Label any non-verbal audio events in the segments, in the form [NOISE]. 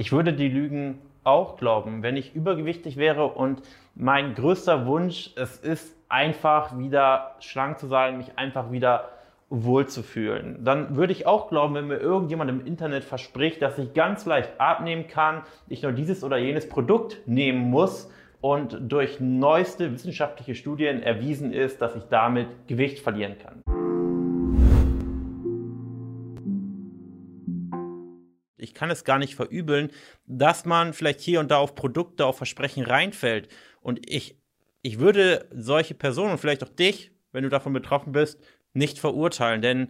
Ich würde die Lügen auch glauben, wenn ich übergewichtig wäre und mein größter Wunsch, es ist einfach wieder schlank zu sein, mich einfach wieder wohlzufühlen. Dann würde ich auch glauben, wenn mir irgendjemand im Internet verspricht, dass ich ganz leicht abnehmen kann, ich nur dieses oder jenes Produkt nehmen muss und durch neueste wissenschaftliche Studien erwiesen ist, dass ich damit Gewicht verlieren kann. Kann es gar nicht verübeln, dass man vielleicht hier und da auf Produkte, auf Versprechen reinfällt. Und ich, ich würde solche Personen und vielleicht auch dich, wenn du davon betroffen bist, nicht verurteilen. Denn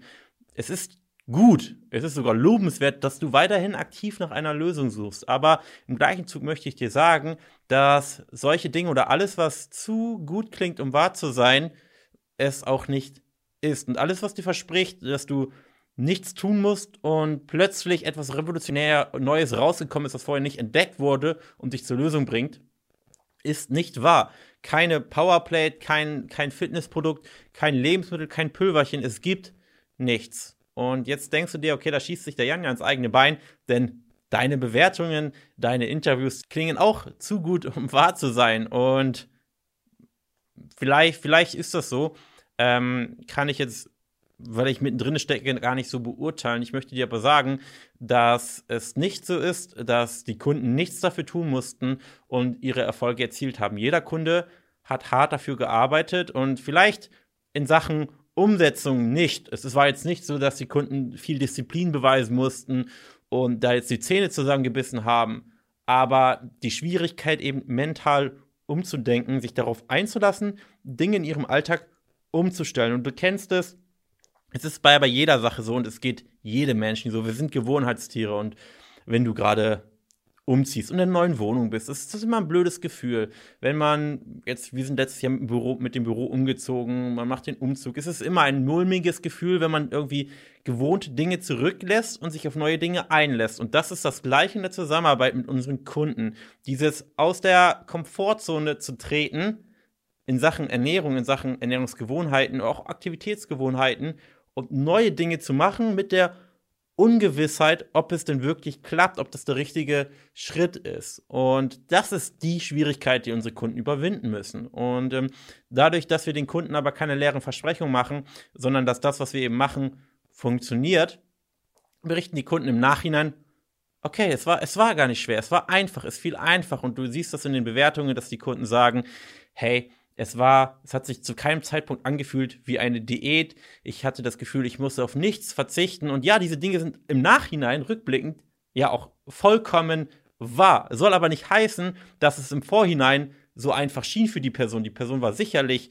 es ist gut, es ist sogar lobenswert, dass du weiterhin aktiv nach einer Lösung suchst. Aber im gleichen Zug möchte ich dir sagen, dass solche Dinge oder alles, was zu gut klingt, um wahr zu sein, es auch nicht ist. Und alles, was dir verspricht, dass du nichts tun musst und plötzlich etwas revolutionär Neues rausgekommen ist, was vorher nicht entdeckt wurde und dich zur Lösung bringt, ist nicht wahr. Keine Powerplate, kein, kein Fitnessprodukt, kein Lebensmittel, kein Pülverchen. Es gibt nichts. Und jetzt denkst du dir, okay, da schießt sich der Jan ja ins eigene Bein, denn deine Bewertungen, deine Interviews klingen auch zu gut, um [LAUGHS] wahr zu sein. Und vielleicht, vielleicht ist das so. Ähm, kann ich jetzt weil ich mittendrin stecke, gar nicht so beurteilen. Ich möchte dir aber sagen, dass es nicht so ist, dass die Kunden nichts dafür tun mussten und ihre Erfolge erzielt haben. Jeder Kunde hat hart dafür gearbeitet und vielleicht in Sachen Umsetzung nicht. Es war jetzt nicht so, dass die Kunden viel Disziplin beweisen mussten und da jetzt die Zähne zusammengebissen haben. Aber die Schwierigkeit eben mental umzudenken, sich darauf einzulassen, Dinge in ihrem Alltag umzustellen. Und du kennst es, es ist bei, bei jeder Sache so und es geht jedem Menschen so. Wir sind Gewohnheitstiere und wenn du gerade umziehst und in einer neuen Wohnung bist, ist das immer ein blödes Gefühl. Wenn man jetzt, wir sind letztes Jahr mit dem Büro, mit dem Büro umgezogen, man macht den Umzug, ist es immer ein mulmiges Gefühl, wenn man irgendwie gewohnte Dinge zurücklässt und sich auf neue Dinge einlässt. Und das ist das Gleiche in der Zusammenarbeit mit unseren Kunden. Dieses aus der Komfortzone zu treten in Sachen Ernährung, in Sachen Ernährungsgewohnheiten, auch Aktivitätsgewohnheiten und neue Dinge zu machen mit der Ungewissheit, ob es denn wirklich klappt, ob das der richtige Schritt ist. Und das ist die Schwierigkeit, die unsere Kunden überwinden müssen. Und ähm, dadurch, dass wir den Kunden aber keine leeren Versprechungen machen, sondern dass das, was wir eben machen, funktioniert, berichten die Kunden im Nachhinein, okay, es war, es war gar nicht schwer, es war einfach, es fiel einfach. Und du siehst das in den Bewertungen, dass die Kunden sagen, hey, es war, es hat sich zu keinem Zeitpunkt angefühlt wie eine Diät. Ich hatte das Gefühl, ich musste auf nichts verzichten. Und ja, diese Dinge sind im Nachhinein, rückblickend, ja auch vollkommen wahr. Soll aber nicht heißen, dass es im Vorhinein so einfach schien für die Person. Die Person war sicherlich,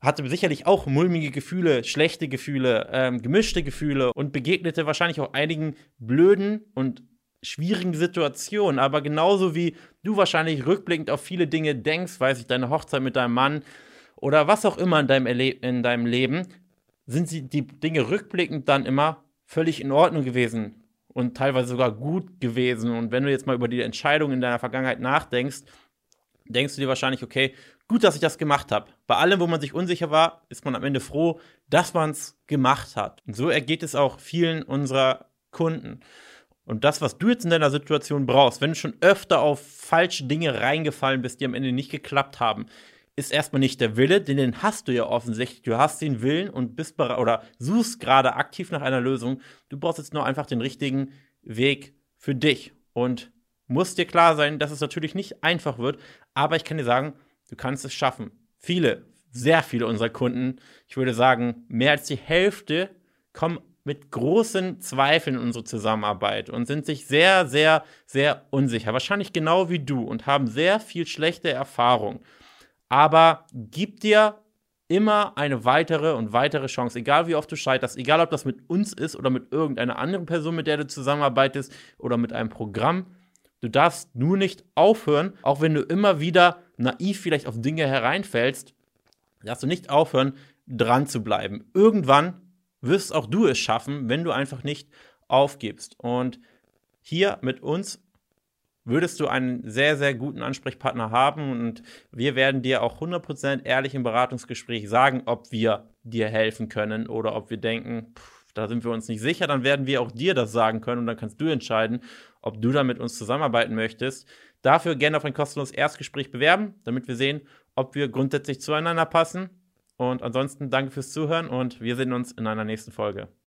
hatte sicherlich auch mulmige Gefühle, schlechte Gefühle, ähm, gemischte Gefühle und begegnete wahrscheinlich auch einigen blöden und schwierigen Situationen, aber genauso wie du wahrscheinlich rückblickend auf viele Dinge denkst, weiß ich, deine Hochzeit mit deinem Mann oder was auch immer in deinem, Erle in deinem Leben, sind sie die Dinge rückblickend dann immer völlig in Ordnung gewesen und teilweise sogar gut gewesen. Und wenn du jetzt mal über die Entscheidung in deiner Vergangenheit nachdenkst, denkst du dir wahrscheinlich, okay, gut, dass ich das gemacht habe. Bei allem, wo man sich unsicher war, ist man am Ende froh, dass man es gemacht hat. Und so ergeht es auch vielen unserer Kunden. Und das, was du jetzt in deiner Situation brauchst, wenn du schon öfter auf falsche Dinge reingefallen bist, die am Ende nicht geklappt haben, ist erstmal nicht der Wille, denn den hast du ja offensichtlich. Du hast den Willen und bist oder suchst gerade aktiv nach einer Lösung. Du brauchst jetzt nur einfach den richtigen Weg für dich. Und muss dir klar sein, dass es natürlich nicht einfach wird, aber ich kann dir sagen, du kannst es schaffen. Viele, sehr viele unserer Kunden, ich würde sagen, mehr als die Hälfte kommen mit großen Zweifeln unsere Zusammenarbeit und sind sich sehr, sehr, sehr unsicher. Wahrscheinlich genau wie du und haben sehr viel schlechte Erfahrung. Aber gib dir immer eine weitere und weitere Chance, egal wie oft du scheiterst, egal ob das mit uns ist oder mit irgendeiner anderen Person, mit der du zusammenarbeitest oder mit einem Programm. Du darfst nur nicht aufhören, auch wenn du immer wieder naiv vielleicht auf Dinge hereinfällst, darfst du nicht aufhören, dran zu bleiben. Irgendwann wirst auch du es schaffen, wenn du einfach nicht aufgibst. Und hier mit uns würdest du einen sehr, sehr guten Ansprechpartner haben und wir werden dir auch 100% ehrlich im Beratungsgespräch sagen, ob wir dir helfen können oder ob wir denken, pff, da sind wir uns nicht sicher, dann werden wir auch dir das sagen können und dann kannst du entscheiden, ob du da mit uns zusammenarbeiten möchtest. Dafür gerne auf ein kostenloses Erstgespräch bewerben, damit wir sehen, ob wir grundsätzlich zueinander passen. Und ansonsten danke fürs Zuhören und wir sehen uns in einer nächsten Folge.